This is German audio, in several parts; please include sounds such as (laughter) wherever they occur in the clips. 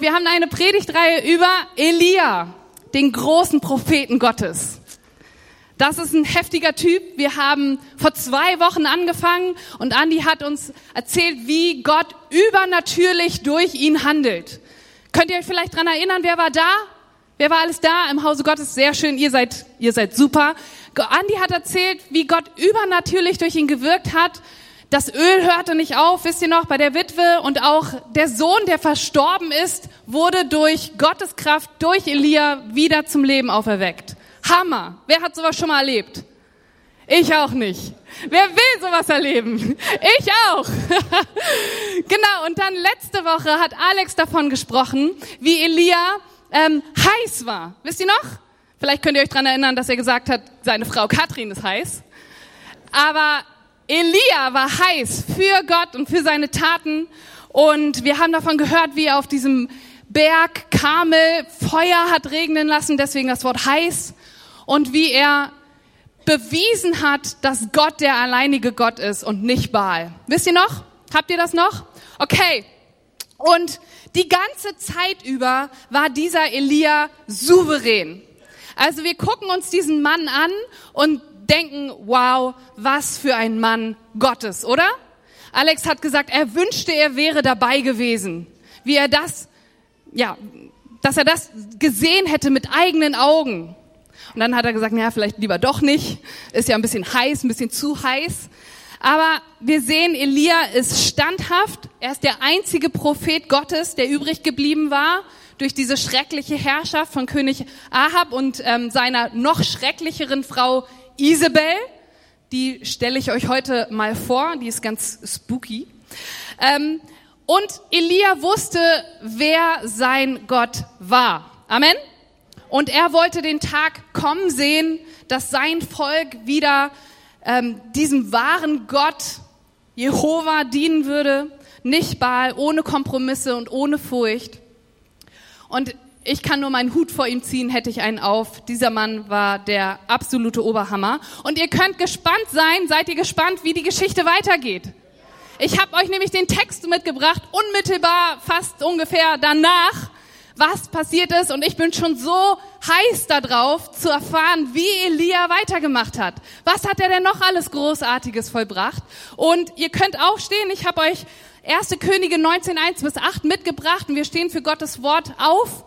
Wir haben eine Predigtreihe über Elia, den großen Propheten Gottes. Das ist ein heftiger Typ. Wir haben vor zwei Wochen angefangen und Andi hat uns erzählt, wie Gott übernatürlich durch ihn handelt. Könnt ihr euch vielleicht dran erinnern, wer war da? Wer war alles da im Hause Gottes? Sehr schön, ihr seid, ihr seid super. Andi hat erzählt, wie Gott übernatürlich durch ihn gewirkt hat das Öl hörte nicht auf, wisst ihr noch, bei der Witwe und auch der Sohn, der verstorben ist, wurde durch Gottes Kraft, durch Elia wieder zum Leben auferweckt. Hammer. Wer hat sowas schon mal erlebt? Ich auch nicht. Wer will sowas erleben? Ich auch. (laughs) genau, und dann letzte Woche hat Alex davon gesprochen, wie Elia ähm, heiß war. Wisst ihr noch? Vielleicht könnt ihr euch dran erinnern, dass er gesagt hat, seine Frau Katrin ist heiß. Aber Elia war heiß für Gott und für seine Taten. Und wir haben davon gehört, wie er auf diesem Berg Kamel Feuer hat regnen lassen, deswegen das Wort heiß. Und wie er bewiesen hat, dass Gott der alleinige Gott ist und nicht Baal. Wisst ihr noch? Habt ihr das noch? Okay. Und die ganze Zeit über war dieser Elia souverän. Also wir gucken uns diesen Mann an und denken, wow, was für ein Mann Gottes, oder? Alex hat gesagt, er wünschte, er wäre dabei gewesen, wie er das, ja, dass er das gesehen hätte mit eigenen Augen. Und dann hat er gesagt, naja, vielleicht lieber doch nicht. Ist ja ein bisschen heiß, ein bisschen zu heiß. Aber wir sehen, Elia ist standhaft. Er ist der einzige Prophet Gottes, der übrig geblieben war durch diese schreckliche Herrschaft von König Ahab und ähm, seiner noch schrecklicheren Frau Isabel, die stelle ich euch heute mal vor, die ist ganz spooky. Ähm, und Elia wusste, wer sein Gott war. Amen. Und er wollte den Tag kommen sehen, dass sein Volk wieder ähm, diesem wahren Gott Jehova dienen würde, nicht Baal, ohne Kompromisse und ohne Furcht. Und ich kann nur meinen Hut vor ihm ziehen, hätte ich einen auf. Dieser Mann war der absolute Oberhammer. Und ihr könnt gespannt sein, seid ihr gespannt, wie die Geschichte weitergeht. Ich habe euch nämlich den Text mitgebracht, unmittelbar, fast ungefähr danach, was passiert ist. Und ich bin schon so heiß darauf, zu erfahren, wie Elia weitergemacht hat. Was hat er denn noch alles Großartiges vollbracht? Und ihr könnt aufstehen, ich habe euch 1. Könige 19, 1 bis 8 mitgebracht und wir stehen für Gottes Wort auf.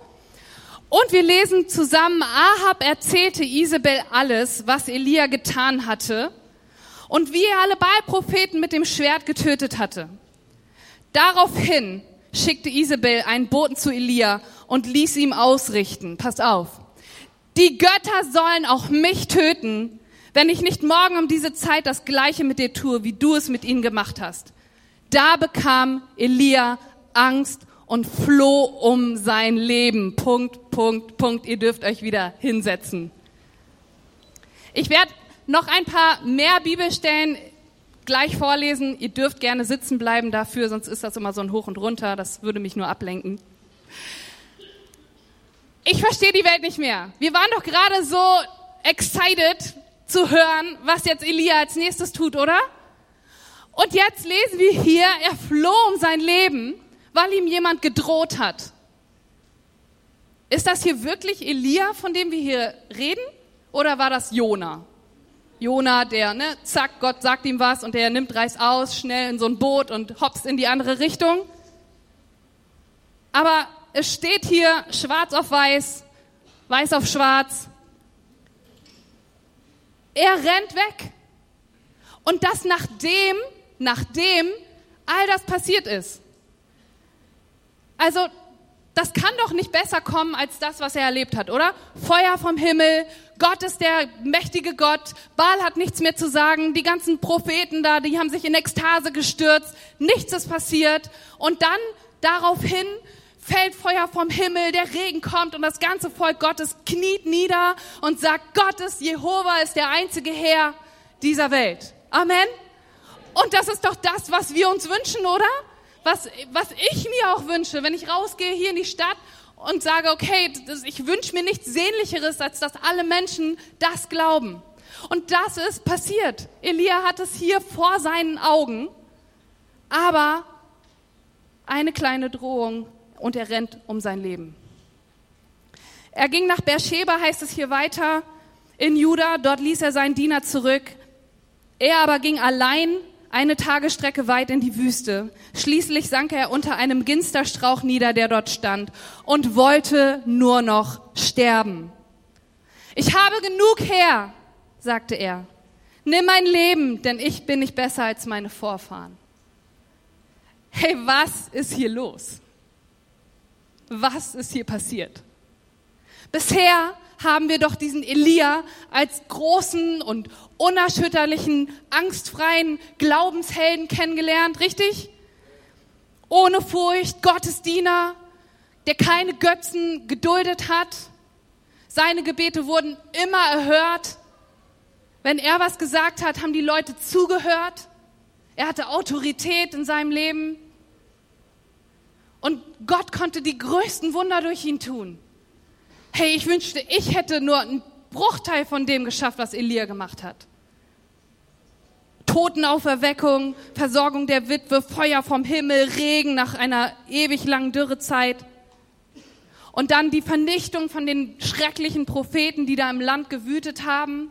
Und wir lesen zusammen, Ahab erzählte Isabel alles, was Elia getan hatte und wie er alle Baalpropheten mit dem Schwert getötet hatte. Daraufhin schickte Isabel einen Boten zu Elia und ließ ihm ausrichten. Pass auf. Die Götter sollen auch mich töten, wenn ich nicht morgen um diese Zeit das Gleiche mit dir tue, wie du es mit ihnen gemacht hast. Da bekam Elia Angst und floh um sein Leben. Punkt, Punkt, Punkt. Ihr dürft euch wieder hinsetzen. Ich werde noch ein paar mehr Bibelstellen gleich vorlesen. Ihr dürft gerne sitzen bleiben dafür, sonst ist das immer so ein Hoch und Runter. Das würde mich nur ablenken. Ich verstehe die Welt nicht mehr. Wir waren doch gerade so excited zu hören, was jetzt Elia als nächstes tut, oder? Und jetzt lesen wir hier, er floh um sein Leben weil ihm jemand gedroht hat. Ist das hier wirklich Elia, von dem wir hier reden? Oder war das Jona? Jona, der, ne, zack, Gott sagt ihm was und der nimmt Reis aus, schnell in so ein Boot und hops in die andere Richtung. Aber es steht hier schwarz auf weiß, weiß auf schwarz. Er rennt weg. Und das nachdem, nachdem all das passiert ist. Also, das kann doch nicht besser kommen als das, was er erlebt hat, oder? Feuer vom Himmel, Gott ist der mächtige Gott, Baal hat nichts mehr zu sagen, die ganzen Propheten da, die haben sich in Ekstase gestürzt, nichts ist passiert. Und dann daraufhin fällt Feuer vom Himmel, der Regen kommt und das ganze Volk Gottes kniet nieder und sagt, Gottes, Jehova ist der einzige Herr dieser Welt. Amen. Und das ist doch das, was wir uns wünschen, oder? Was, was ich mir auch wünsche, wenn ich rausgehe hier in die Stadt und sage, okay, das, ich wünsche mir nichts Sehnlicheres, als dass alle Menschen das glauben. Und das ist passiert. Elia hat es hier vor seinen Augen, aber eine kleine Drohung und er rennt um sein Leben. Er ging nach Beersheba, heißt es hier weiter, in Juda. Dort ließ er seinen Diener zurück. Er aber ging allein eine Tagesstrecke weit in die Wüste. Schließlich sank er unter einem Ginsterstrauch nieder, der dort stand, und wollte nur noch sterben. Ich habe genug her, sagte er. Nimm mein Leben, denn ich bin nicht besser als meine Vorfahren. Hey, was ist hier los? Was ist hier passiert? Bisher haben wir doch diesen Elia als großen und unerschütterlichen, angstfreien Glaubenshelden kennengelernt, richtig? Ohne Furcht, Gottesdiener, der keine Götzen geduldet hat. Seine Gebete wurden immer erhört. Wenn er was gesagt hat, haben die Leute zugehört. Er hatte Autorität in seinem Leben. Und Gott konnte die größten Wunder durch ihn tun. Hey, ich wünschte, ich hätte nur einen Bruchteil von dem geschafft, was Elia gemacht hat. Totenauferweckung, Versorgung der Witwe, Feuer vom Himmel, Regen nach einer ewig langen Dürrezeit. Und dann die Vernichtung von den schrecklichen Propheten, die da im Land gewütet haben,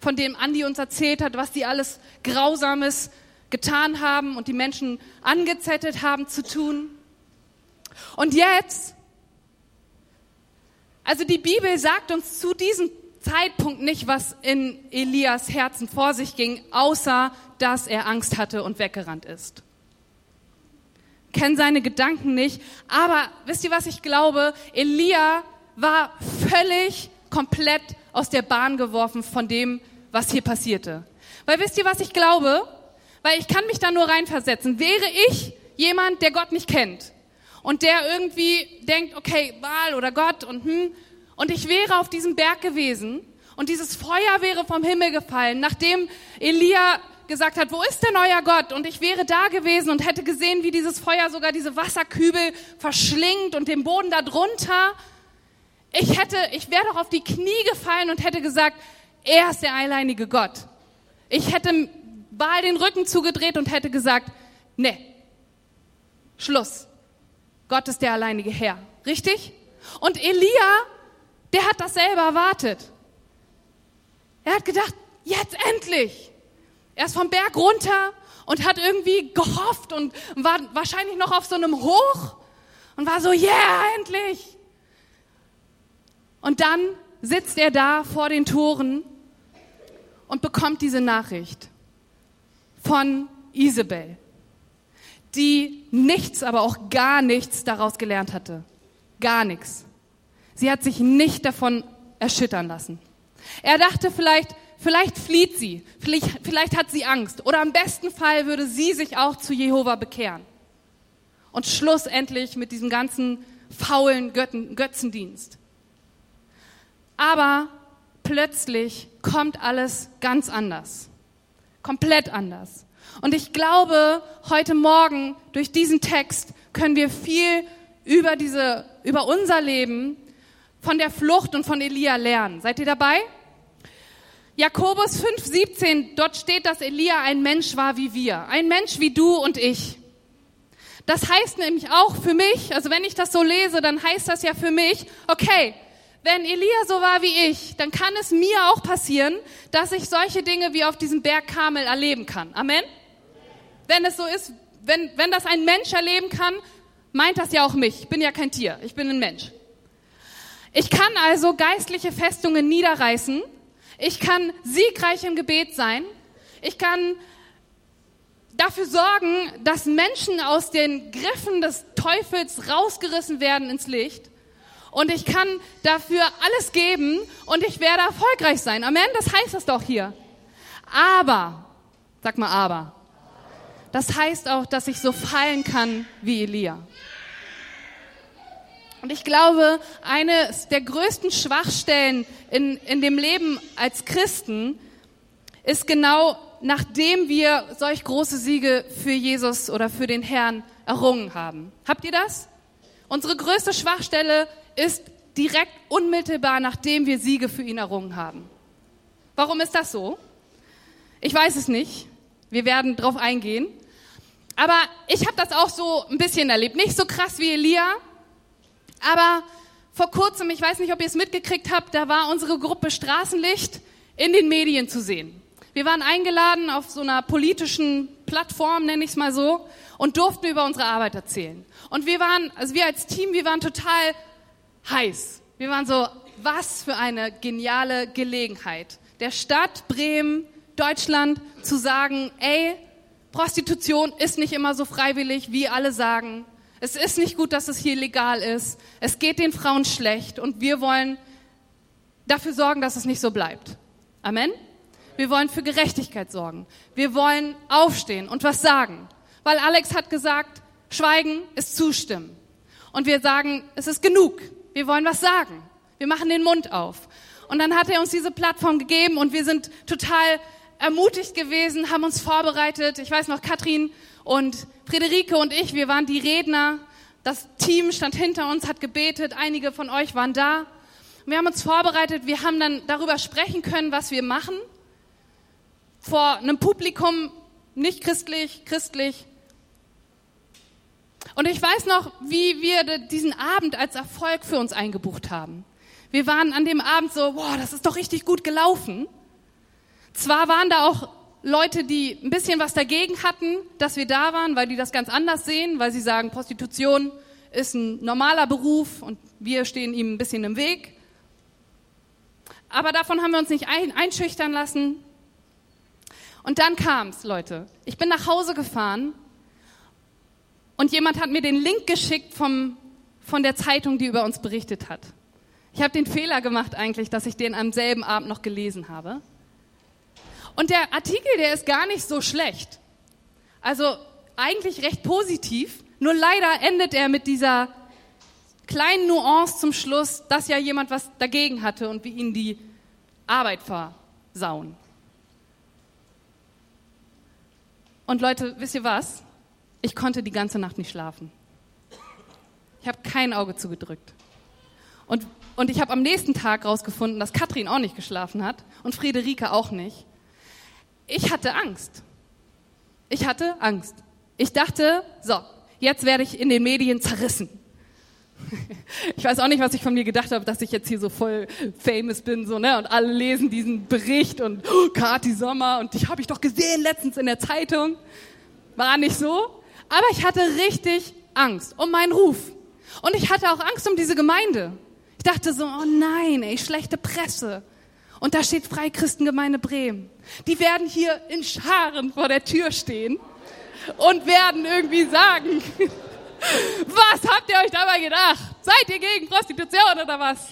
von dem Andi uns erzählt hat, was die alles Grausames getan haben und die Menschen angezettelt haben zu tun. Und jetzt also die Bibel sagt uns zu diesem Zeitpunkt nicht, was in Elias Herzen vor sich ging, außer dass er Angst hatte und weggerannt ist. Kennen seine Gedanken nicht, aber wisst ihr, was ich glaube? Elia war völlig komplett aus der Bahn geworfen von dem, was hier passierte. Weil wisst ihr, was ich glaube? Weil ich kann mich da nur reinversetzen. Wäre ich jemand, der Gott nicht kennt, und der irgendwie denkt, okay, Baal oder Gott und hm, und ich wäre auf diesem Berg gewesen und dieses Feuer wäre vom Himmel gefallen, nachdem Elia gesagt hat, wo ist denn euer Gott? Und ich wäre da gewesen und hätte gesehen, wie dieses Feuer sogar diese Wasserkübel verschlingt und den Boden darunter. Ich hätte, ich wäre doch auf die Knie gefallen und hätte gesagt, er ist der alleinige Gott. Ich hätte Baal den Rücken zugedreht und hätte gesagt, ne, Schluss. Gott ist der alleinige Herr. Richtig? Und Elia, der hat das selber erwartet. Er hat gedacht, jetzt endlich. Er ist vom Berg runter und hat irgendwie gehofft und war wahrscheinlich noch auf so einem Hoch und war so, yeah, endlich. Und dann sitzt er da vor den Toren und bekommt diese Nachricht von Isabel die nichts, aber auch gar nichts daraus gelernt hatte. Gar nichts. Sie hat sich nicht davon erschüttern lassen. Er dachte vielleicht, vielleicht flieht sie, vielleicht, vielleicht hat sie Angst oder im besten Fall würde sie sich auch zu Jehova bekehren. Und schlussendlich mit diesem ganzen faulen Götten, Götzendienst. Aber plötzlich kommt alles ganz anders. Komplett anders. Und ich glaube, heute Morgen durch diesen Text können wir viel über diese, über unser Leben von der Flucht und von Elia lernen. Seid ihr dabei? Jakobus 5,17, dort steht, dass Elia ein Mensch war wie wir. Ein Mensch wie du und ich. Das heißt nämlich auch für mich, also wenn ich das so lese, dann heißt das ja für mich, okay, wenn Elia so war wie ich, dann kann es mir auch passieren, dass ich solche Dinge wie auf diesem Berg Karmel erleben kann. Amen? wenn es so ist, wenn, wenn das ein Mensch erleben kann, meint das ja auch mich. Ich bin ja kein Tier, ich bin ein Mensch. Ich kann also geistliche Festungen niederreißen. Ich kann siegreich im Gebet sein. Ich kann dafür sorgen, dass Menschen aus den Griffen des Teufels rausgerissen werden ins Licht. Und ich kann dafür alles geben und ich werde erfolgreich sein. Amen, das heißt es doch hier. Aber, sag mal aber. Das heißt auch, dass ich so fallen kann wie Elia. Und ich glaube, eine der größten Schwachstellen in, in dem Leben als Christen ist genau, nachdem wir solch große Siege für Jesus oder für den Herrn errungen haben. Habt ihr das? Unsere größte Schwachstelle ist direkt unmittelbar, nachdem wir Siege für ihn errungen haben. Warum ist das so? Ich weiß es nicht. Wir werden darauf eingehen. Aber ich habe das auch so ein bisschen erlebt. Nicht so krass wie Elia, Aber vor kurzem, ich weiß nicht, ob ihr es mitgekriegt habt, da war unsere Gruppe Straßenlicht in den Medien zu sehen. Wir waren eingeladen auf so einer politischen Plattform, nenne ich es mal so, und durften über unsere Arbeit erzählen. Und wir waren, also wir als Team, wir waren total heiß. Wir waren so, was für eine geniale Gelegenheit, der Stadt Bremen, Deutschland zu sagen, ey, Prostitution ist nicht immer so freiwillig, wie alle sagen. Es ist nicht gut, dass es hier legal ist. Es geht den Frauen schlecht und wir wollen dafür sorgen, dass es nicht so bleibt. Amen? Wir wollen für Gerechtigkeit sorgen. Wir wollen aufstehen und was sagen. Weil Alex hat gesagt, Schweigen ist Zustimmen. Und wir sagen, es ist genug. Wir wollen was sagen. Wir machen den Mund auf. Und dann hat er uns diese Plattform gegeben und wir sind total ermutigt gewesen, haben uns vorbereitet. Ich weiß noch, Katrin und Friederike und ich, wir waren die Redner. Das Team stand hinter uns, hat gebetet. Einige von euch waren da. Wir haben uns vorbereitet. Wir haben dann darüber sprechen können, was wir machen. Vor einem Publikum, nicht christlich, christlich. Und ich weiß noch, wie wir diesen Abend als Erfolg für uns eingebucht haben. Wir waren an dem Abend so, boah, das ist doch richtig gut gelaufen. Zwar waren da auch Leute, die ein bisschen was dagegen hatten, dass wir da waren, weil die das ganz anders sehen, weil sie sagen, Prostitution ist ein normaler Beruf und wir stehen ihm ein bisschen im Weg. Aber davon haben wir uns nicht einschüchtern lassen. Und dann kam's, Leute. Ich bin nach Hause gefahren und jemand hat mir den Link geschickt vom, von der Zeitung, die über uns berichtet hat. Ich habe den Fehler gemacht eigentlich, dass ich den am selben Abend noch gelesen habe. Und der Artikel, der ist gar nicht so schlecht. Also eigentlich recht positiv, nur leider endet er mit dieser kleinen Nuance zum Schluss, dass ja jemand was dagegen hatte und wir ihnen die Arbeit versauen. Und Leute, wisst ihr was? Ich konnte die ganze Nacht nicht schlafen. Ich habe kein Auge zugedrückt. Und, und ich habe am nächsten Tag rausgefunden, dass Katrin auch nicht geschlafen hat und Friederike auch nicht. Ich hatte Angst. Ich hatte Angst. Ich dachte, so, jetzt werde ich in den Medien zerrissen. (laughs) Ich weiß auch nicht, was ich von mir gedacht habe, dass ich jetzt hier so voll famous bin, so, ne, und alle lesen diesen Bericht und oh, Kati Sommer und dich habe ich doch gesehen letztens in der Zeitung. War nicht so, aber ich hatte richtig Angst um meinen Ruf. Und ich hatte auch Angst um diese Gemeinde. Ich dachte so, oh nein, ey, schlechte Presse. Und da steht Freikristengemeinde Bremen. Die werden hier in Scharen vor der Tür stehen und werden irgendwie sagen, (laughs) was habt ihr euch dabei gedacht? Seid ihr gegen Prostitution oder was?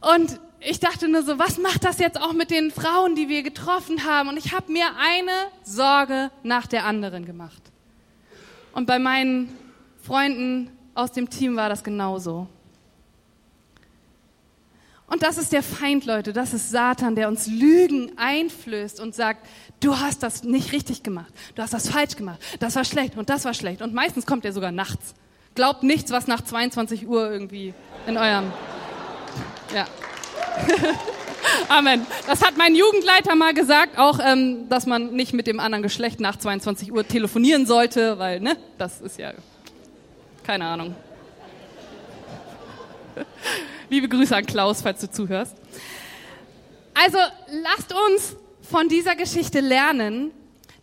Und ich dachte nur so, was macht das jetzt auch mit den Frauen, die wir getroffen haben? Und ich habe mir eine Sorge nach der anderen gemacht. Und bei meinen Freunden aus dem Team war das genauso. Und das ist der Feind, Leute, das ist Satan, der uns Lügen einflößt und sagt, du hast das nicht richtig gemacht, du hast das falsch gemacht, das war schlecht und das war schlecht. Und meistens kommt er sogar nachts. Glaubt nichts, was nach 22 Uhr irgendwie in eurem... Ja. (laughs) Amen. Das hat mein Jugendleiter mal gesagt, auch, ähm, dass man nicht mit dem anderen Geschlecht nach 22 Uhr telefonieren sollte, weil, ne, das ist ja, keine Ahnung. Liebe Grüße an Klaus, falls du zuhörst. Also lasst uns von dieser Geschichte lernen,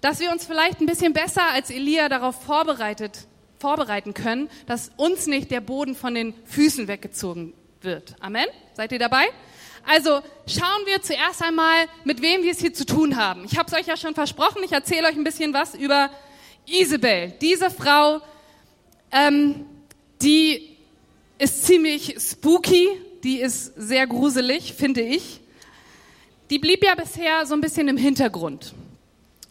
dass wir uns vielleicht ein bisschen besser als Elia darauf vorbereitet, vorbereiten können, dass uns nicht der Boden von den Füßen weggezogen wird. Amen? Seid ihr dabei? Also schauen wir zuerst einmal, mit wem wir es hier zu tun haben. Ich habe es euch ja schon versprochen, ich erzähle euch ein bisschen was über Isabel. Diese Frau, ähm, die ist ziemlich spooky, die ist sehr gruselig, finde ich. Die blieb ja bisher so ein bisschen im Hintergrund.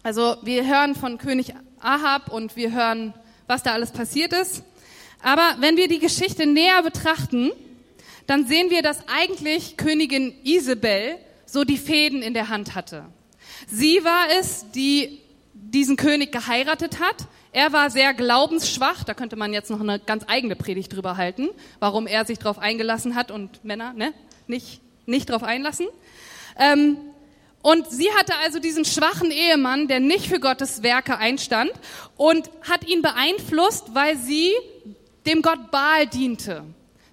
Also wir hören von König Ahab und wir hören, was da alles passiert ist. Aber wenn wir die Geschichte näher betrachten, dann sehen wir, dass eigentlich Königin Isabel so die Fäden in der Hand hatte. Sie war es, die diesen König geheiratet hat. Er war sehr glaubensschwach, da könnte man jetzt noch eine ganz eigene Predigt drüber halten, warum er sich darauf eingelassen hat und Männer ne, nicht, nicht darauf einlassen. Ähm, und sie hatte also diesen schwachen Ehemann, der nicht für Gottes Werke einstand und hat ihn beeinflusst, weil sie dem Gott Baal diente.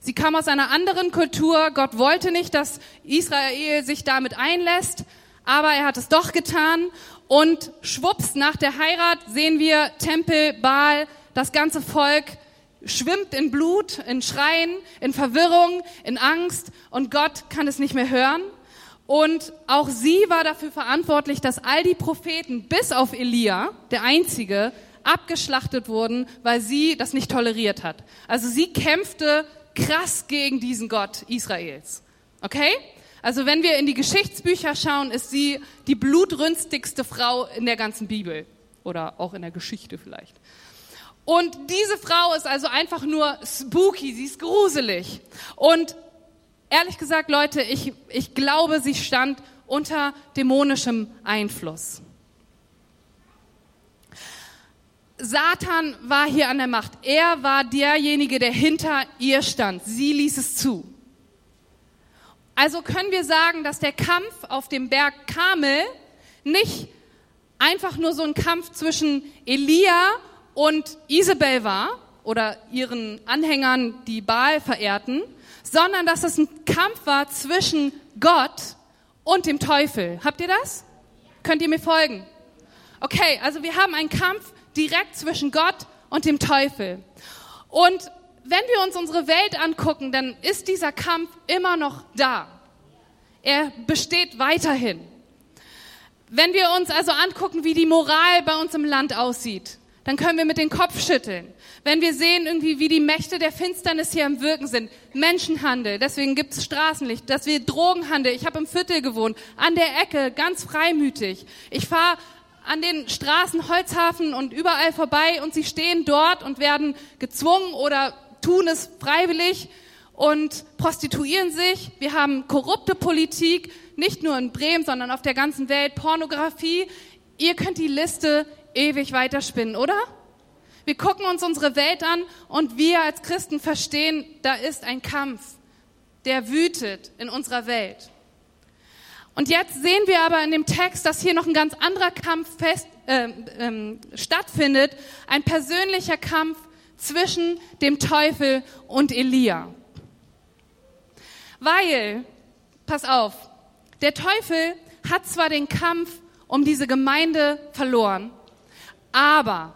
Sie kam aus einer anderen Kultur. Gott wollte nicht, dass Israel sich damit einlässt, aber er hat es doch getan. Und schwupps, nach der Heirat sehen wir Tempel, Baal, das ganze Volk schwimmt in Blut, in Schreien, in Verwirrung, in Angst und Gott kann es nicht mehr hören. Und auch sie war dafür verantwortlich, dass all die Propheten, bis auf Elia, der einzige, abgeschlachtet wurden, weil sie das nicht toleriert hat. Also sie kämpfte krass gegen diesen Gott Israels. Okay? Also wenn wir in die Geschichtsbücher schauen, ist sie die blutrünstigste Frau in der ganzen Bibel oder auch in der Geschichte vielleicht. Und diese Frau ist also einfach nur spooky, sie ist gruselig. Und ehrlich gesagt, Leute, ich, ich glaube, sie stand unter dämonischem Einfluss. Satan war hier an der Macht. Er war derjenige, der hinter ihr stand. Sie ließ es zu. Also können wir sagen, dass der Kampf auf dem Berg Kamel nicht einfach nur so ein Kampf zwischen Elia und Isabel war oder ihren Anhängern, die Baal verehrten, sondern dass es ein Kampf war zwischen Gott und dem Teufel. Habt ihr das? Könnt ihr mir folgen? Okay, also wir haben einen Kampf direkt zwischen Gott und dem Teufel. Und wenn wir uns unsere Welt angucken, dann ist dieser Kampf immer noch da. Er besteht weiterhin. Wenn wir uns also angucken, wie die Moral bei uns im Land aussieht, dann können wir mit dem Kopf schütteln. Wenn wir sehen irgendwie, wie die Mächte der Finsternis hier am Wirken sind, Menschenhandel, deswegen gibt es Straßenlicht, dass wir Drogenhandel, ich habe im Viertel gewohnt, an der Ecke, ganz freimütig. Ich fahre an den Straßen Holzhafen und überall vorbei und sie stehen dort und werden gezwungen oder tun es freiwillig und prostituieren sich. Wir haben korrupte Politik, nicht nur in Bremen, sondern auf der ganzen Welt, Pornografie. Ihr könnt die Liste ewig weiterspinnen, oder? Wir gucken uns unsere Welt an und wir als Christen verstehen, da ist ein Kampf, der wütet in unserer Welt. Und jetzt sehen wir aber in dem Text, dass hier noch ein ganz anderer Kampf fest, äh, ähm, stattfindet, ein persönlicher Kampf zwischen dem Teufel und Elia. Weil, pass auf, der Teufel hat zwar den Kampf um diese Gemeinde verloren, aber,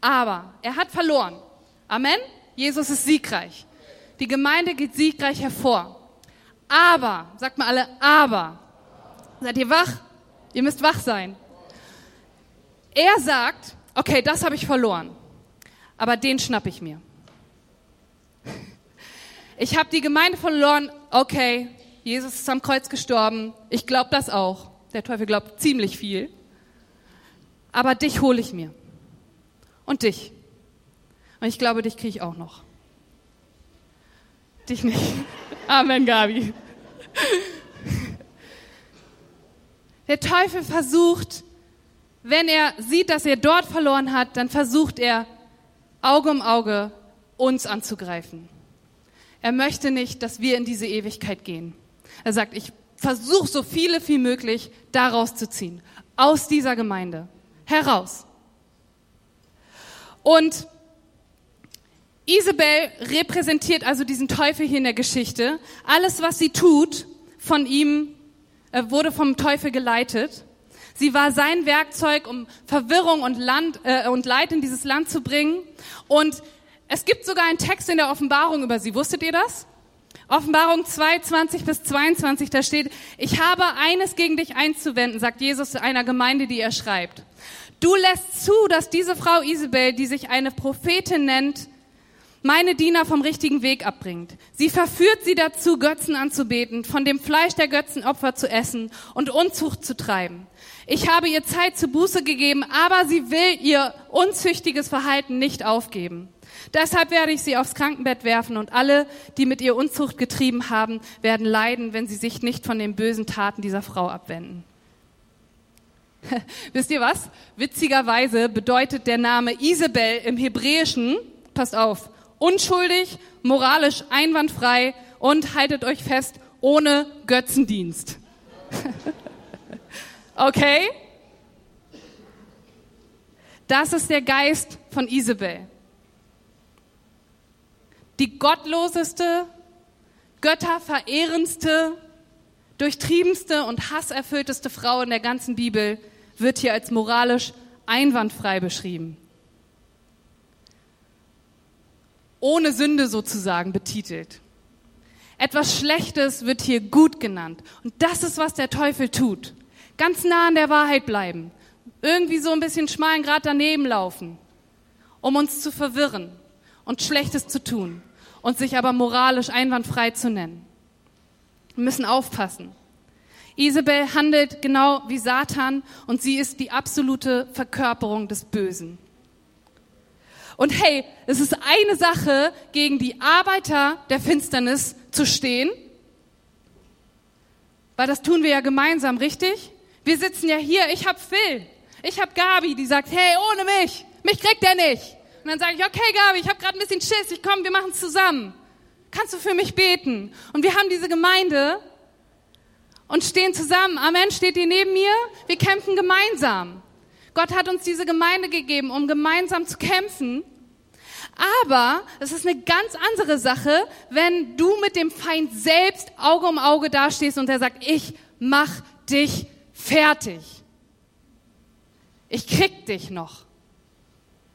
aber, er hat verloren. Amen? Jesus ist siegreich. Die Gemeinde geht siegreich hervor. Aber, sagt mal alle, aber. Seid ihr wach? Ihr müsst wach sein. Er sagt, okay, das habe ich verloren, aber den schnapp ich mir. Ich habe die Gemeinde verloren, okay, Jesus ist am Kreuz gestorben, ich glaube das auch. Der Teufel glaubt ziemlich viel. Aber dich hole ich mir. Und dich. Und ich glaube, dich kriege ich auch noch. Dich nicht. (laughs) Amen, Gabi. Der Teufel versucht, wenn er sieht, dass er dort verloren hat, dann versucht er Auge um Auge uns anzugreifen. Er möchte nicht, dass wir in diese Ewigkeit gehen. Er sagt, ich versuche so viele wie möglich daraus zu ziehen, aus dieser Gemeinde heraus. Und Isabel repräsentiert also diesen Teufel hier in der Geschichte. Alles, was sie tut, von ihm äh, wurde vom Teufel geleitet. Sie war sein Werkzeug, um Verwirrung und, Land, äh, und Leid in dieses Land zu bringen. Und es gibt sogar einen Text in der Offenbarung über sie. Wusstet ihr das? Offenbarung 2, 20 bis 22, da steht, ich habe eines gegen dich einzuwenden, sagt Jesus einer Gemeinde, die er schreibt. Du lässt zu, dass diese Frau Isabel, die sich eine Prophetin nennt, meine Diener vom richtigen Weg abbringt. Sie verführt sie dazu, Götzen anzubeten, von dem Fleisch der Götzenopfer zu essen und Unzucht zu treiben. Ich habe ihr Zeit zu Buße gegeben, aber sie will ihr unzüchtiges Verhalten nicht aufgeben. Deshalb werde ich sie aufs Krankenbett werfen und alle, die mit ihr Unzucht getrieben haben, werden leiden, wenn sie sich nicht von den bösen Taten dieser Frau abwenden. (laughs) Wisst ihr was? Witzigerweise bedeutet der Name Isabel im Hebräischen, passt auf, unschuldig, moralisch einwandfrei und haltet euch fest, ohne Götzendienst. (laughs) okay? Das ist der Geist von Isabel. Die gottloseste, götterverehrendste, durchtriebenste und hasserfüllteste Frau in der ganzen Bibel wird hier als moralisch einwandfrei beschrieben. Ohne Sünde sozusagen betitelt. Etwas Schlechtes wird hier gut genannt. Und das ist, was der Teufel tut. Ganz nah an der Wahrheit bleiben. Irgendwie so ein bisschen schmalen Grad daneben laufen, um uns zu verwirren und Schlechtes zu tun und sich aber moralisch einwandfrei zu nennen. Wir müssen aufpassen. Isabel handelt genau wie Satan und sie ist die absolute Verkörperung des Bösen. Und hey, es ist eine Sache, gegen die Arbeiter der Finsternis zu stehen, weil das tun wir ja gemeinsam, richtig? Wir sitzen ja hier, ich hab Phil, ich hab Gabi, die sagt, hey, ohne mich, mich kriegt er nicht. Und dann sage ich, okay, Gabi, ich habe gerade ein bisschen Schiss, ich komme, wir machen es zusammen. Kannst du für mich beten? Und wir haben diese Gemeinde und stehen zusammen. Amen, steht ihr neben mir? Wir kämpfen gemeinsam. Gott hat uns diese Gemeinde gegeben, um gemeinsam zu kämpfen. Aber es ist eine ganz andere Sache, wenn du mit dem Feind selbst Auge um Auge dastehst und er sagt, ich mach dich fertig. Ich krieg dich noch.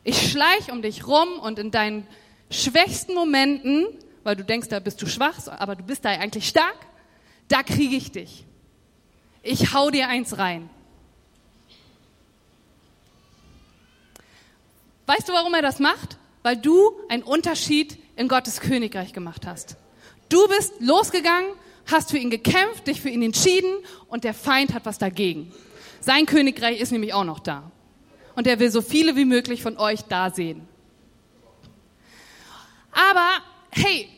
Ich schleich um dich rum und in deinen schwächsten Momenten, weil du denkst, da bist du schwach, aber du bist da eigentlich stark, da kriege ich dich. Ich hau dir eins rein. Weißt du, warum er das macht? Weil du einen Unterschied in Gottes Königreich gemacht hast. Du bist losgegangen, hast für ihn gekämpft, dich für ihn entschieden und der Feind hat was dagegen. Sein Königreich ist nämlich auch noch da. Und er will so viele wie möglich von euch da sehen. Aber hey,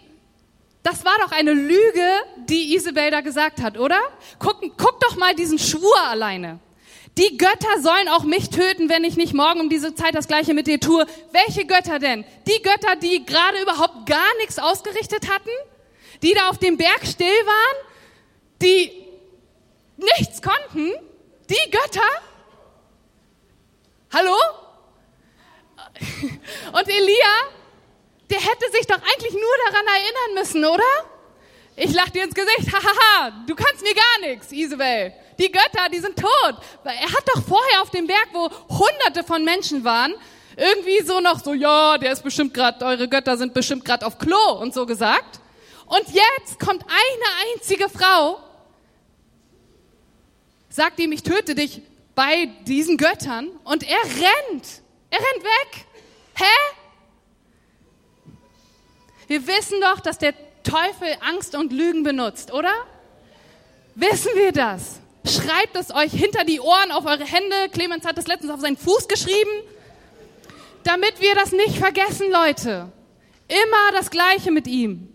das war doch eine Lüge, die Isabel da gesagt hat, oder? Guck, guck doch mal diesen Schwur alleine. Die Götter sollen auch mich töten, wenn ich nicht morgen um diese Zeit das gleiche mit dir tue. Welche Götter denn? Die Götter, die gerade überhaupt gar nichts ausgerichtet hatten? Die da auf dem Berg still waren? Die nichts konnten? Die Götter? Hallo? (laughs) Und Elia, der hätte sich doch eigentlich nur daran erinnern müssen, oder? Ich lach dir ins Gesicht, (laughs) hahaha, du kannst mir gar nichts, Isabel. Die Götter, die sind tot. Er hat doch vorher auf dem Berg, wo hunderte von Menschen waren, irgendwie so noch so, ja, der ist bestimmt gerade, eure Götter sind bestimmt gerade auf Klo und so gesagt. Und jetzt kommt eine einzige Frau, sagt ihm, ich töte dich bei diesen Göttern und er rennt. Er rennt weg. Hä? Wir wissen doch, dass der Teufel Angst und Lügen benutzt, oder? Wissen wir das? Schreibt es euch hinter die Ohren auf eure Hände. Clemens hat das letztens auf seinen Fuß geschrieben. Damit wir das nicht vergessen, Leute. Immer das Gleiche mit ihm.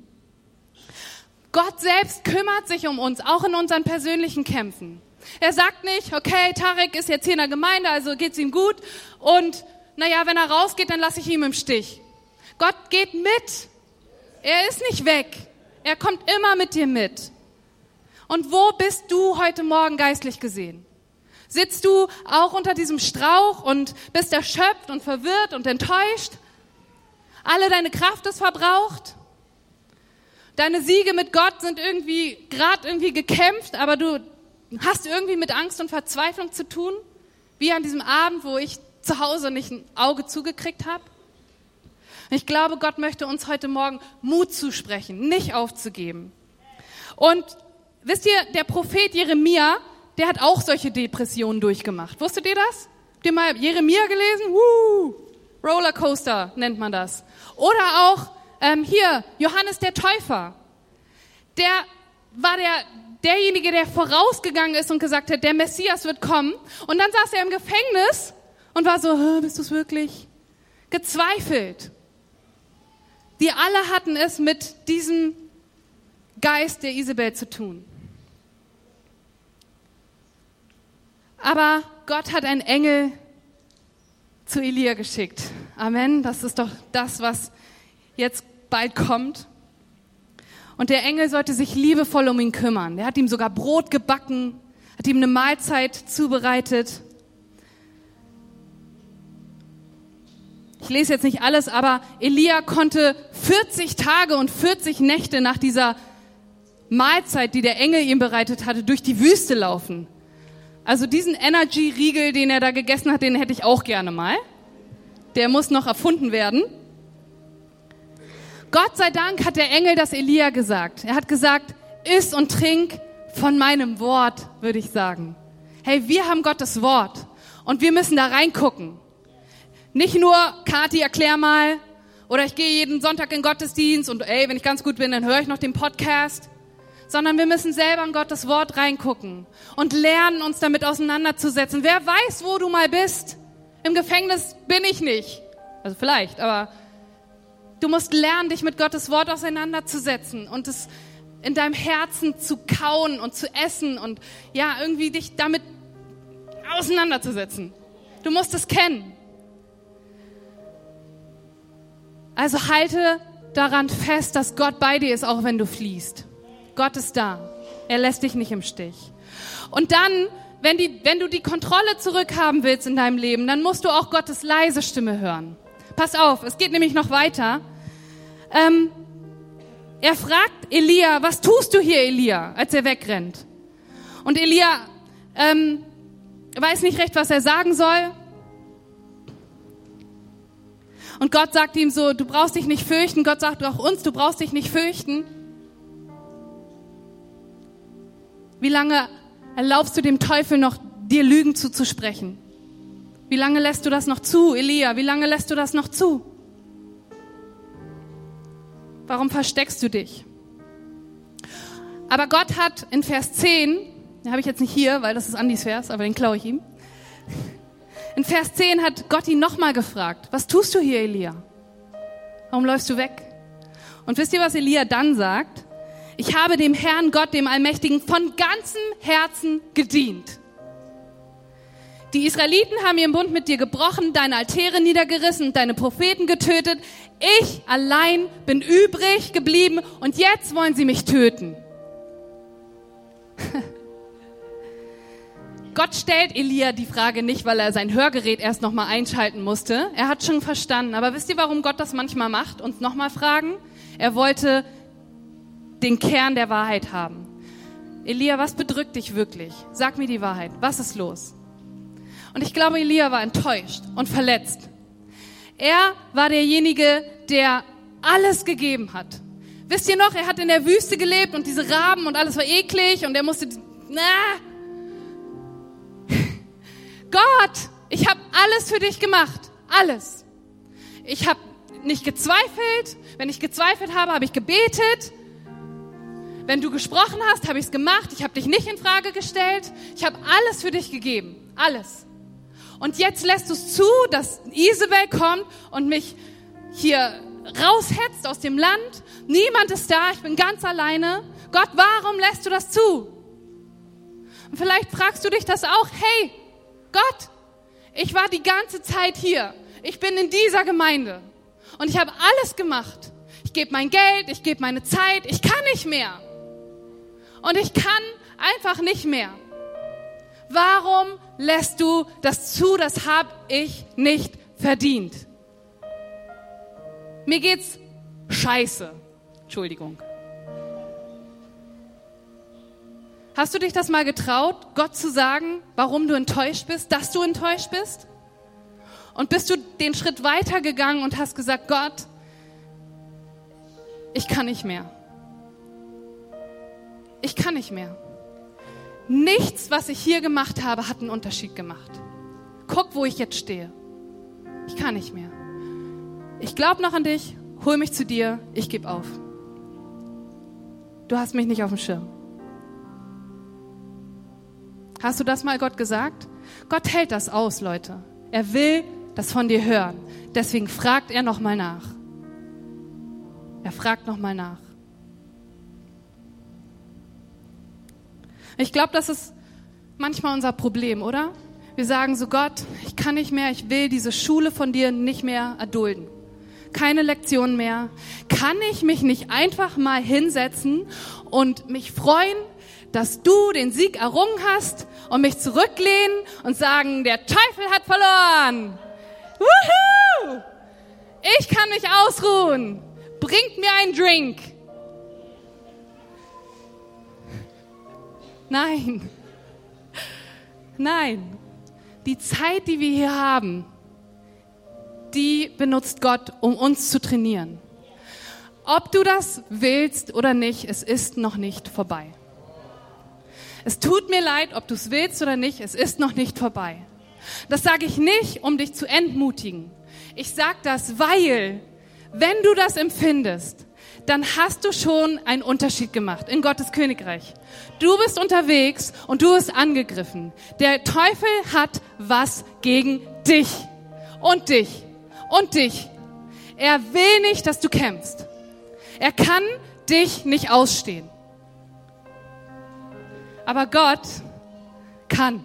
Gott selbst kümmert sich um uns, auch in unseren persönlichen Kämpfen. Er sagt nicht, okay, Tarek ist jetzt hier in der Gemeinde, also geht's ihm gut. Und naja, wenn er rausgeht, dann lasse ich ihn im Stich. Gott geht mit. Er ist nicht weg. Er kommt immer mit dir mit. Und wo bist du heute Morgen geistlich gesehen? Sitzt du auch unter diesem Strauch und bist erschöpft und verwirrt und enttäuscht? Alle deine Kraft ist verbraucht? Deine Siege mit Gott sind irgendwie gerade irgendwie gekämpft, aber du hast irgendwie mit Angst und Verzweiflung zu tun? Wie an diesem Abend, wo ich zu Hause nicht ein Auge zugekriegt habe? Ich glaube, Gott möchte uns heute Morgen Mut zusprechen, nicht aufzugeben. Und wisst ihr, der Prophet Jeremia, der hat auch solche Depressionen durchgemacht. Wusstet ihr das? Habt ihr mal Jeremia gelesen? Woo! Rollercoaster nennt man das. Oder auch ähm, hier Johannes der Täufer. Der war der derjenige, der vorausgegangen ist und gesagt hat, der Messias wird kommen. Und dann saß er im Gefängnis und war so, bist du es wirklich? Gezweifelt. Die alle hatten es mit diesem Geist der Isabel zu tun. Aber Gott hat einen Engel zu Elia geschickt. Amen. Das ist doch das, was jetzt bald kommt. Und der Engel sollte sich liebevoll um ihn kümmern. Er hat ihm sogar Brot gebacken, hat ihm eine Mahlzeit zubereitet. ich lese jetzt nicht alles, aber Elia konnte 40 Tage und 40 Nächte nach dieser Mahlzeit, die der Engel ihm bereitet hatte, durch die Wüste laufen. Also diesen Energy-Riegel, den er da gegessen hat, den hätte ich auch gerne mal. Der muss noch erfunden werden. Gott sei Dank hat der Engel das Elia gesagt. Er hat gesagt, iss und trink von meinem Wort, würde ich sagen. Hey, wir haben Gottes Wort und wir müssen da reingucken. Nicht nur, Kati, erklär mal, oder ich gehe jeden Sonntag in Gottesdienst und ey, wenn ich ganz gut bin, dann höre ich noch den Podcast sondern wir müssen selber in Gottes Wort reingucken und lernen, uns damit auseinanderzusetzen. Wer weiß, wo du mal bist? Im Gefängnis bin ich nicht. Also vielleicht, aber du musst lernen, dich mit Gottes Wort auseinanderzusetzen und es in deinem Herzen zu kauen und zu essen und ja, irgendwie dich damit auseinanderzusetzen. Du musst es kennen. Also halte daran fest, dass Gott bei dir ist, auch wenn du fliehst. Gott ist da. Er lässt dich nicht im Stich. Und dann, wenn, die, wenn du die Kontrolle zurückhaben willst in deinem Leben, dann musst du auch Gottes leise Stimme hören. Pass auf, es geht nämlich noch weiter. Ähm, er fragt Elia, was tust du hier, Elia, als er wegrennt? Und Elia ähm, weiß nicht recht, was er sagen soll. Und Gott sagt ihm so, du brauchst dich nicht fürchten. Gott sagt auch uns, du brauchst dich nicht fürchten. Wie lange erlaubst du dem Teufel noch, dir Lügen zuzusprechen? Wie lange lässt du das noch zu, Elia? Wie lange lässt du das noch zu? Warum versteckst du dich? Aber Gott hat in Vers 10, den habe ich jetzt nicht hier, weil das ist Andis Vers, aber den klaue ich ihm. In Vers 10 hat Gott ihn nochmal gefragt, was tust du hier, Elia? Warum läufst du weg? Und wisst ihr, was Elia dann sagt? Ich habe dem Herrn Gott, dem Allmächtigen, von ganzem Herzen gedient. Die Israeliten haben ihren Bund mit dir gebrochen, deine Altäre niedergerissen, deine Propheten getötet. Ich allein bin übrig geblieben und jetzt wollen sie mich töten. (laughs) Gott stellt Elia die Frage nicht, weil er sein Hörgerät erst nochmal einschalten musste. Er hat schon verstanden. Aber wisst ihr, warum Gott das manchmal macht? Uns nochmal fragen? Er wollte den Kern der Wahrheit haben. Elia, was bedrückt dich wirklich? Sag mir die Wahrheit. Was ist los? Und ich glaube, Elia war enttäuscht und verletzt. Er war derjenige, der alles gegeben hat. Wisst ihr noch, er hat in der Wüste gelebt und diese Raben und alles war eklig und er musste, na, (laughs) Gott, ich habe alles für dich gemacht, alles. Ich habe nicht gezweifelt. Wenn ich gezweifelt habe, habe ich gebetet. Wenn du gesprochen hast, habe ich es gemacht. Ich habe dich nicht in Frage gestellt. Ich habe alles für dich gegeben. Alles. Und jetzt lässt du es zu, dass Isabel kommt und mich hier raushetzt aus dem Land. Niemand ist da. Ich bin ganz alleine. Gott, warum lässt du das zu? Und vielleicht fragst du dich das auch. Hey, Gott, ich war die ganze Zeit hier. Ich bin in dieser Gemeinde. Und ich habe alles gemacht. Ich gebe mein Geld, ich gebe meine Zeit. Ich kann nicht mehr und ich kann einfach nicht mehr. Warum lässt du das zu? Das habe ich nicht verdient. Mir geht's scheiße. Entschuldigung. Hast du dich das mal getraut, Gott zu sagen, warum du enttäuscht bist, dass du enttäuscht bist? Und bist du den Schritt weitergegangen und hast gesagt, Gott, ich kann nicht mehr ich kann nicht mehr. Nichts, was ich hier gemacht habe, hat einen Unterschied gemacht. Guck, wo ich jetzt stehe. Ich kann nicht mehr. Ich glaube noch an dich, hol mich zu dir, ich gebe auf. Du hast mich nicht auf dem Schirm. Hast du das mal Gott gesagt? Gott hält das aus, Leute. Er will das von dir hören. Deswegen fragt er nochmal nach. Er fragt nochmal nach. Ich glaube, das ist manchmal unser Problem, oder? Wir sagen so, Gott, ich kann nicht mehr, ich will diese Schule von dir nicht mehr erdulden. Keine Lektionen mehr. Kann ich mich nicht einfach mal hinsetzen und mich freuen, dass du den Sieg errungen hast und mich zurücklehnen und sagen, der Teufel hat verloren. Woohoo! Ich kann mich ausruhen. Bringt mir einen Drink. Nein. Nein. Die Zeit, die wir hier haben, die benutzt Gott, um uns zu trainieren. Ob du das willst oder nicht, es ist noch nicht vorbei. Es tut mir leid, ob du es willst oder nicht, es ist noch nicht vorbei. Das sage ich nicht, um dich zu entmutigen. Ich sage das, weil, wenn du das empfindest, dann hast du schon einen Unterschied gemacht in Gottes Königreich. Du bist unterwegs und du bist angegriffen. Der Teufel hat was gegen dich und dich und dich. Er will nicht, dass du kämpfst. Er kann dich nicht ausstehen. Aber Gott kann.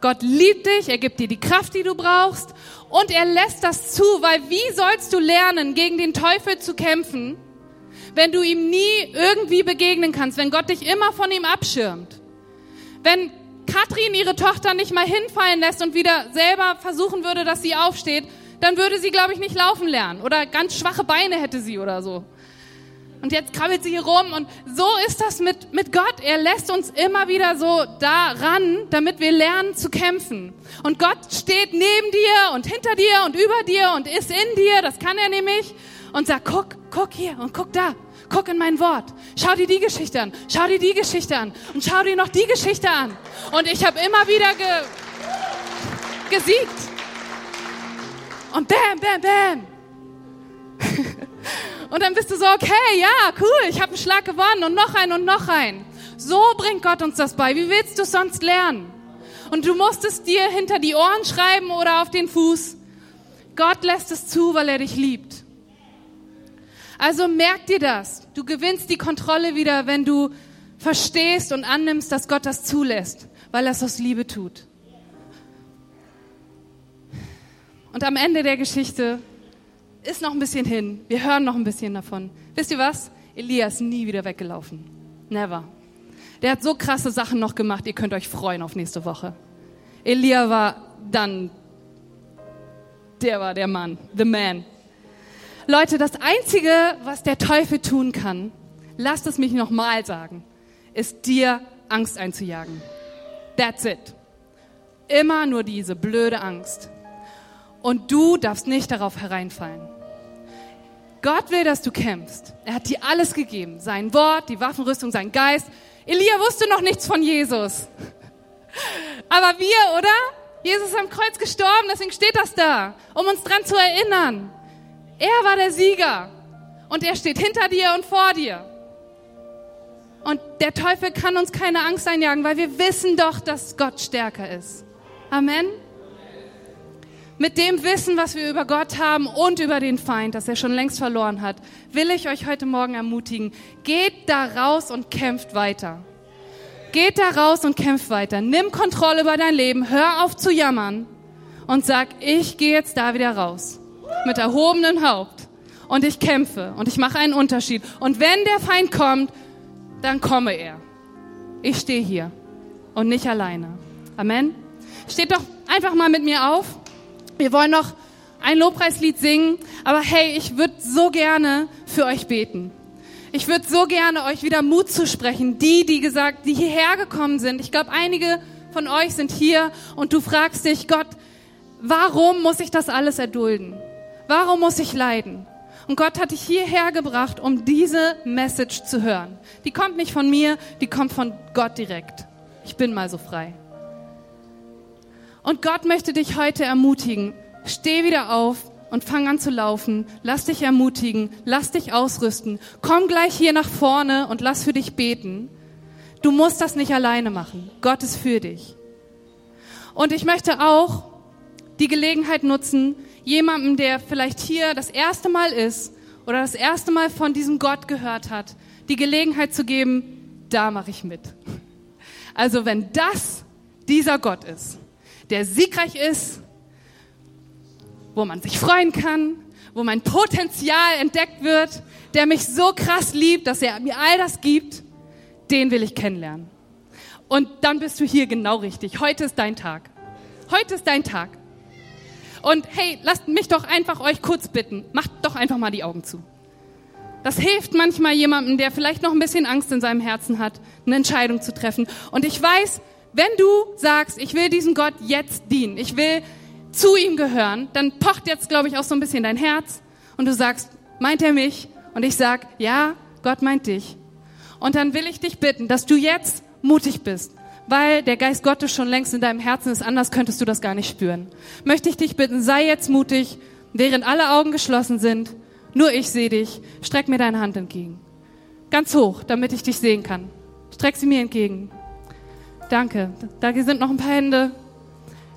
Gott liebt dich, er gibt dir die Kraft, die du brauchst und er lässt das zu, weil wie sollst du lernen, gegen den Teufel zu kämpfen, wenn du ihm nie irgendwie begegnen kannst, wenn Gott dich immer von ihm abschirmt? Wenn Katrin ihre Tochter nicht mal hinfallen lässt und wieder selber versuchen würde, dass sie aufsteht, dann würde sie, glaube ich, nicht laufen lernen oder ganz schwache Beine hätte sie oder so. Und jetzt krabbelt sie hier rum und so ist das mit, mit Gott. Er lässt uns immer wieder so daran, damit wir lernen zu kämpfen. Und Gott steht neben dir und hinter dir und über dir und ist in dir, das kann er nämlich, und sagt, guck, guck hier und guck da. Guck in mein Wort. Schau dir die Geschichte an. Schau dir die Geschichte an. Und schau dir noch die Geschichte an. Und ich habe immer wieder ge gesiegt. Und bam, bam, bam. (laughs) und dann bist du so, okay, ja, cool, ich habe einen Schlag gewonnen und noch einen und noch einen. So bringt Gott uns das bei. Wie willst du es sonst lernen? Und du musst es dir hinter die Ohren schreiben oder auf den Fuß. Gott lässt es zu, weil er dich liebt. Also merk dir das. Du gewinnst die Kontrolle wieder, wenn du verstehst und annimmst, dass Gott das zulässt, weil er es aus Liebe tut. Und am Ende der Geschichte ist noch ein bisschen hin. Wir hören noch ein bisschen davon. Wisst ihr was? Elia ist nie wieder weggelaufen. Never. Der hat so krasse Sachen noch gemacht, ihr könnt euch freuen auf nächste Woche. Elia war dann, der war der Mann, the man. Leute, das Einzige, was der Teufel tun kann, lasst es mich nochmal sagen, ist dir Angst einzujagen. That's it. Immer nur diese blöde Angst. Und du darfst nicht darauf hereinfallen. Gott will, dass du kämpfst. Er hat dir alles gegeben. Sein Wort, die Waffenrüstung, sein Geist. Elia wusste noch nichts von Jesus. Aber wir, oder? Jesus ist am Kreuz gestorben, deswegen steht das da, um uns dran zu erinnern. Er war der Sieger. Und er steht hinter dir und vor dir. Und der Teufel kann uns keine Angst einjagen, weil wir wissen doch, dass Gott stärker ist. Amen mit dem Wissen, was wir über Gott haben und über den Feind, das er schon längst verloren hat, will ich euch heute Morgen ermutigen, geht da raus und kämpft weiter. Geht da raus und kämpft weiter. Nimm Kontrolle über dein Leben, hör auf zu jammern und sag, ich gehe jetzt da wieder raus. Mit erhobenem Haupt. Und ich kämpfe und ich mache einen Unterschied. Und wenn der Feind kommt, dann komme er. Ich stehe hier und nicht alleine. Amen. Steht doch einfach mal mit mir auf. Wir wollen noch ein Lobpreislied singen, aber hey, ich würde so gerne für euch beten. Ich würde so gerne euch wieder Mut zu sprechen. Die, die gesagt, die hierher gekommen sind. Ich glaube, einige von euch sind hier und du fragst dich, Gott, warum muss ich das alles erdulden? Warum muss ich leiden? Und Gott hat dich hierher gebracht, um diese Message zu hören. Die kommt nicht von mir, die kommt von Gott direkt. Ich bin mal so frei. Und Gott möchte dich heute ermutigen. Steh wieder auf und fang an zu laufen. Lass dich ermutigen. Lass dich ausrüsten. Komm gleich hier nach vorne und lass für dich beten. Du musst das nicht alleine machen. Gott ist für dich. Und ich möchte auch die Gelegenheit nutzen, jemandem, der vielleicht hier das erste Mal ist oder das erste Mal von diesem Gott gehört hat, die Gelegenheit zu geben, da mache ich mit. Also wenn das dieser Gott ist, der siegreich ist, wo man sich freuen kann, wo mein Potenzial entdeckt wird, der mich so krass liebt, dass er mir all das gibt, den will ich kennenlernen. Und dann bist du hier genau richtig. Heute ist dein Tag. Heute ist dein Tag. Und hey, lasst mich doch einfach euch kurz bitten. Macht doch einfach mal die Augen zu. Das hilft manchmal jemandem, der vielleicht noch ein bisschen Angst in seinem Herzen hat, eine Entscheidung zu treffen. Und ich weiß, wenn du sagst, ich will diesem Gott jetzt dienen, ich will zu ihm gehören, dann pocht jetzt, glaube ich, auch so ein bisschen dein Herz und du sagst, meint er mich? Und ich sag, ja, Gott meint dich. Und dann will ich dich bitten, dass du jetzt mutig bist, weil der Geist Gottes schon längst in deinem Herzen ist, anders könntest du das gar nicht spüren. Möchte ich dich bitten, sei jetzt mutig, während alle Augen geschlossen sind nur ich sehe dich. Streck mir deine Hand entgegen. Ganz hoch, damit ich dich sehen kann. Streck sie mir entgegen. Danke. Da sind noch ein paar Hände.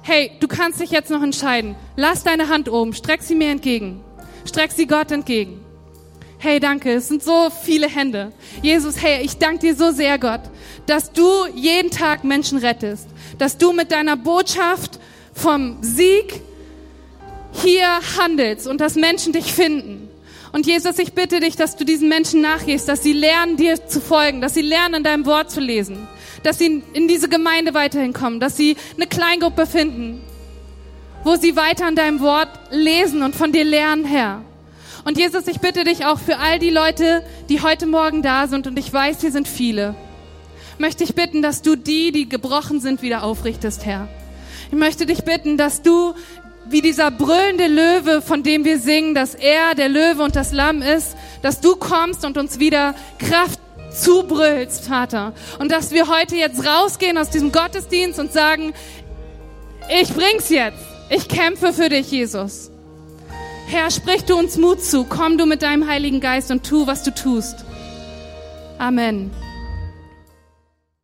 Hey, du kannst dich jetzt noch entscheiden. Lass deine Hand oben. Streck sie mir entgegen. Streck sie Gott entgegen. Hey, danke. Es sind so viele Hände. Jesus, hey, ich danke dir so sehr, Gott, dass du jeden Tag Menschen rettest. Dass du mit deiner Botschaft vom Sieg hier handelst und dass Menschen dich finden. Und Jesus, ich bitte dich, dass du diesen Menschen nachgehst, dass sie lernen, dir zu folgen, dass sie lernen, in deinem Wort zu lesen, dass sie in diese Gemeinde weiterhin kommen, dass sie eine Kleingruppe finden, wo sie weiter in deinem Wort lesen und von dir lernen, Herr. Und Jesus, ich bitte dich auch für all die Leute, die heute Morgen da sind, und ich weiß, hier sind viele, möchte ich bitten, dass du die, die gebrochen sind, wieder aufrichtest, Herr. Ich möchte dich bitten, dass du wie dieser brüllende Löwe, von dem wir singen, dass er der Löwe und das Lamm ist, dass du kommst und uns wieder Kraft zubrüllst, Vater. Und dass wir heute jetzt rausgehen aus diesem Gottesdienst und sagen, ich bring's jetzt. Ich kämpfe für dich, Jesus. Herr, sprich du uns Mut zu. Komm du mit deinem Heiligen Geist und tu, was du tust. Amen.